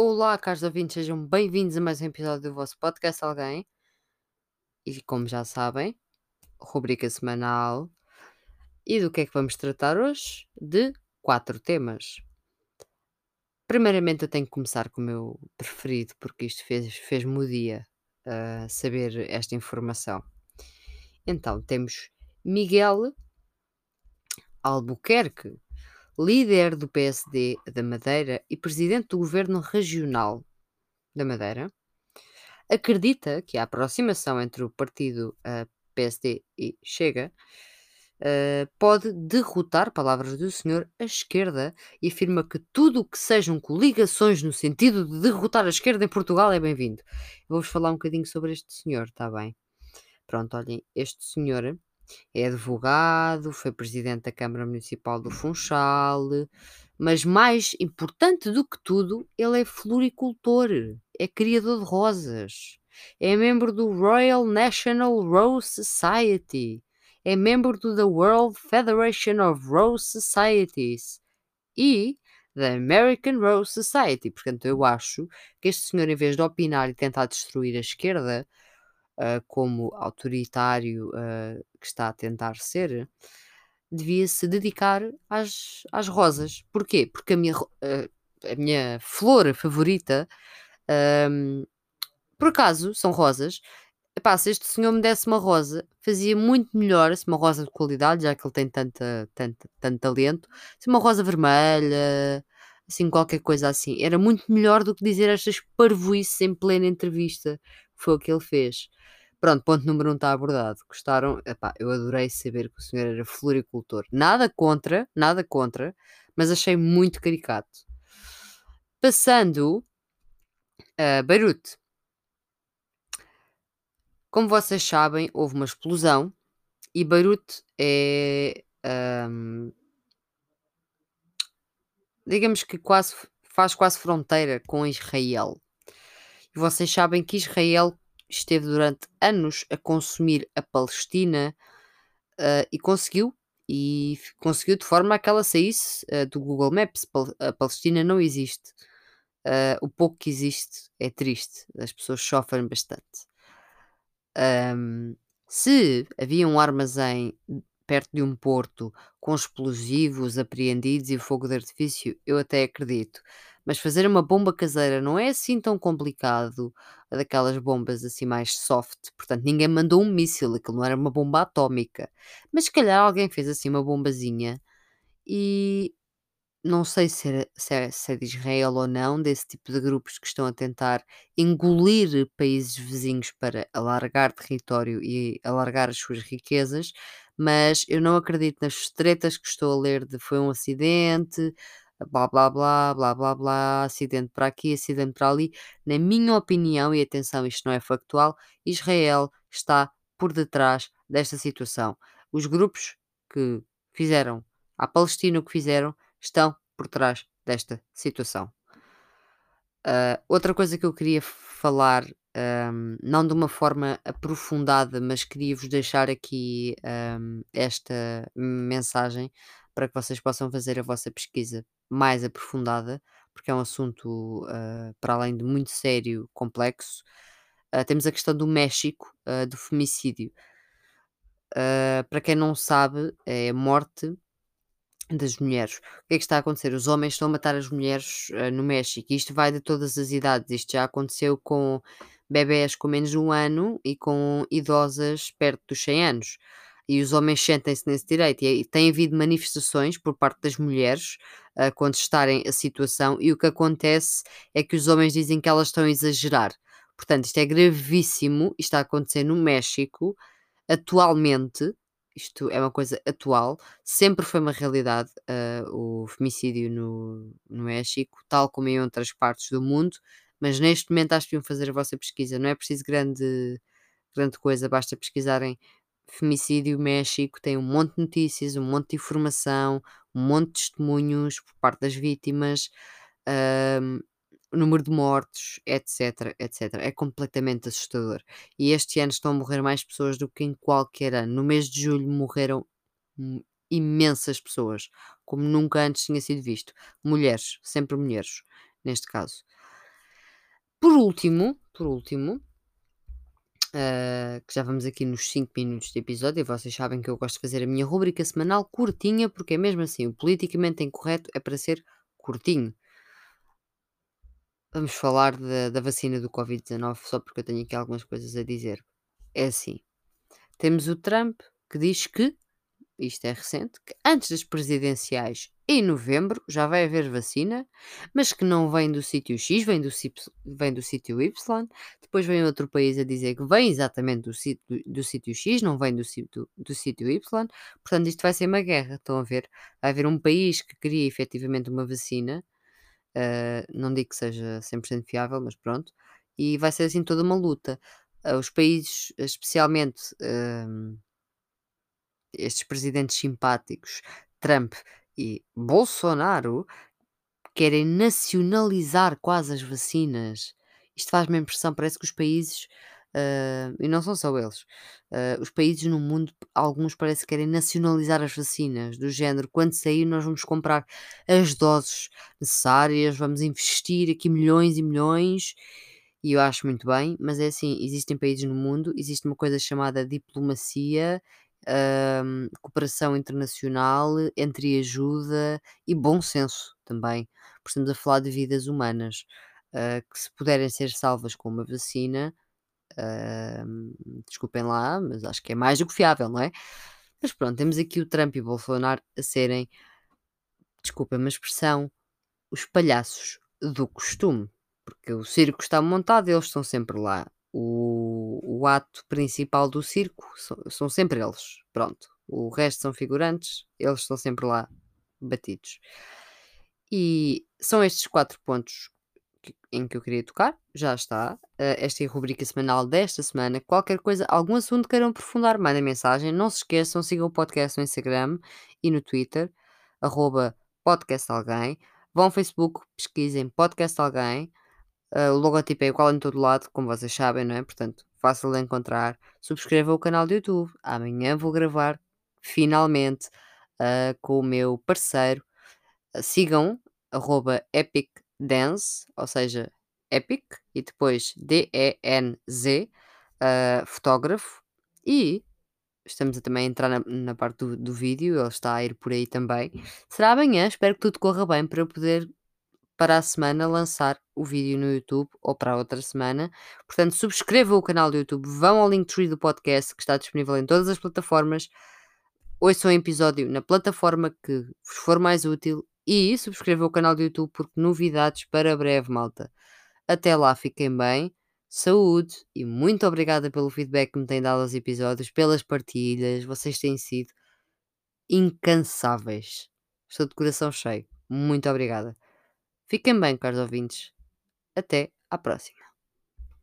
Olá, caros ouvintes, sejam bem-vindos a mais um episódio do vosso podcast Alguém. E como já sabem, rubrica semanal. E do que é que vamos tratar hoje? De quatro temas. Primeiramente, eu tenho que começar com o meu preferido, porque isto fez- fez-me o dia uh, saber esta informação. Então, temos Miguel Albuquerque, líder do PSD da Madeira e presidente do governo regional da Madeira, acredita que a aproximação entre o partido uh, PSD e Chega uh, pode derrotar, palavras do senhor, a esquerda e afirma que tudo o que sejam coligações no sentido de derrotar a esquerda em Portugal é bem-vindo. Vou-vos falar um bocadinho sobre este senhor, está bem? Pronto, olhem, este senhor é advogado, foi presidente da Câmara Municipal do Funchal, mas mais importante do que tudo, ele é floricultor, é criador de rosas, é membro do Royal National Rose Society, é membro do The World Federation of Rose Societies e da American Rose Society. Portanto, eu acho que este senhor, em vez de opinar e tentar destruir a esquerda, uh, como autoritário uh, que está a tentar ser, devia se dedicar às, às rosas. Porquê? Porque a minha, uh, a minha flor favorita, um, por acaso, são rosas. Epá, se este senhor me desse uma rosa, fazia muito melhor, se uma rosa de qualidade, já que ele tem tanta, tanta, tanto talento, se uma rosa vermelha, assim, qualquer coisa assim. Era muito melhor do que dizer estas parvoices em plena entrevista. Foi o que ele fez. Pronto, ponto número um está abordado. Gostaram? Epá, eu adorei saber que o senhor era floricultor. Nada contra, nada contra, mas achei muito caricato. Passando a Beirute. Como vocês sabem, houve uma explosão e Beirute é. Um, digamos que quase faz quase fronteira com Israel. Vocês sabem que Israel esteve durante anos a consumir a Palestina uh, e conseguiu, e conseguiu de forma a que ela saísse uh, do Google Maps. A Palestina não existe. Uh, o pouco que existe é triste, as pessoas sofrem bastante. Um, se havia um armazém perto de um porto com explosivos apreendidos e fogo de artifício, eu até acredito. Mas fazer uma bomba caseira não é assim tão complicado, daquelas bombas assim mais soft. Portanto, ninguém mandou um míssil, aquilo não era uma bomba atómica. Mas se calhar alguém fez assim uma bombazinha e não sei se é, se, é, se é de Israel ou não, desse tipo de grupos que estão a tentar engolir países vizinhos para alargar território e alargar as suas riquezas, mas eu não acredito nas tretas que estou a ler de foi um acidente, blá blá blá, blá blá blá, acidente para aqui, acidente para ali. Na minha opinião, e atenção, isto não é factual, Israel está por detrás desta situação. Os grupos que fizeram à Palestina o que fizeram estão por trás desta situação. Uh, outra coisa que eu queria falar, um, não de uma forma aprofundada, mas queria vos deixar aqui um, esta mensagem para que vocês possam fazer a vossa pesquisa mais aprofundada, porque é um assunto, uh, para além de muito sério, complexo. Uh, temos a questão do México, uh, do femicídio. para quem não sabe, é a morte das mulheres. O que é que está a acontecer? Os homens estão a matar as mulheres no México. Isto vai de todas as idades. Isto já aconteceu com bebés com menos de um ano e com idosas perto dos 100 anos e os homens sentem-se nesse direito. E tem havido manifestações por parte das mulheres uh, quando estarem a situação, e o que acontece é que os homens dizem que elas estão a exagerar. Portanto, isto é gravíssimo, isto está a acontecer no México, atualmente, isto é uma coisa atual, sempre foi uma realidade uh, o femicídio no, no México, tal como em outras partes do mundo, mas neste momento acho que deviam fazer a vossa pesquisa, não é preciso grande, grande coisa, basta pesquisarem Femicídio México tem um monte de notícias, um monte de informação, um monte de testemunhos por parte das vítimas, um, número de mortos, etc, etc. É completamente assustador. E este ano estão a morrer mais pessoas do que em qualquer ano. No mês de julho morreram imensas pessoas, como nunca antes tinha sido visto. Mulheres, sempre mulheres, neste caso. Por último, por último, uh, que já vamos aqui nos 5 minutos de episódio, e vocês sabem que eu gosto de fazer a minha rubrica semanal curtinha, porque é mesmo assim, o politicamente incorreto é para ser curtinho. Vamos falar da, da vacina do Covid-19, só porque eu tenho aqui algumas coisas a dizer. É assim: temos o Trump que diz que, isto é recente, que antes das presidenciais em novembro já vai haver vacina, mas que não vem do sítio X, vem do, vem do sítio Y. Depois vem outro país a dizer que vem exatamente do sítio, do sítio X, não vem do sítio, do sítio Y. Portanto, isto vai ser uma guerra. Estão a ver? Vai haver um país que queria efetivamente uma vacina Uh, não digo que seja 100% fiável, mas pronto. E vai ser assim toda uma luta. Uh, os países, especialmente uh, estes presidentes simpáticos, Trump e Bolsonaro, querem nacionalizar quase as vacinas. Isto faz-me impressão, parece que os países Uh, e não são só eles. Uh, os países no mundo, alguns parece que querem nacionalizar as vacinas, do género, quando sair nós vamos comprar as doses necessárias, vamos investir aqui milhões e milhões, e eu acho muito bem, mas é assim, existem países no mundo, existe uma coisa chamada diplomacia, uh, cooperação internacional, entre ajuda e bom senso também, porque estamos a falar de vidas humanas, que se puderem ser salvas com uma vacina, desculpem lá, mas acho que é mais do que fiável, não é? Mas pronto, temos aqui o Trump e o Bolsonaro a serem, desculpem a expressão, os palhaços do costume. Porque o circo está montado, eles estão sempre lá. O, o ato principal do circo são, são sempre eles. Pronto. O resto são figurantes, eles estão sempre lá batidos. E são estes quatro pontos em que eu queria tocar, já está. Uh, esta é a rubrica semanal desta semana. Qualquer coisa, algum assunto queiram aprofundar, mandem mensagem. Não se esqueçam, sigam o podcast no Instagram e no Twitter, arroba podcast alguém. Vão ao Facebook, pesquisem podcast alguém. Uh, o logotipo é igual em todo lado, como vocês sabem, não é? Portanto, fácil de encontrar. Subscrevam o canal do YouTube. Amanhã vou gravar, finalmente, uh, com o meu parceiro. sigam, arroba Epic Dance, ou seja, Epic, e depois D-E-N-Z, uh, fotógrafo, e estamos a também entrar na, na parte do, do, vídeo, ele está a ir por aí também. Será amanhã, espero que tudo corra bem para eu poder, para a semana, lançar o vídeo no YouTube ou para a outra semana. Portanto, subscrevam o canal do YouTube, vão ao Linktree do podcast que está disponível em todas as plataformas. Ouçam o episódio na plataforma que vos for mais útil e subscreva o canal do YouTube porque novidades para breve, malta. Até lá, fiquem bem, saúde e muito obrigada pelo feedback que me têm dado aos episódios, pelas partilhas, vocês têm sido incansáveis. Estou de coração cheio. Muito obrigada. Fiquem bem, caros ouvintes. Até à próxima.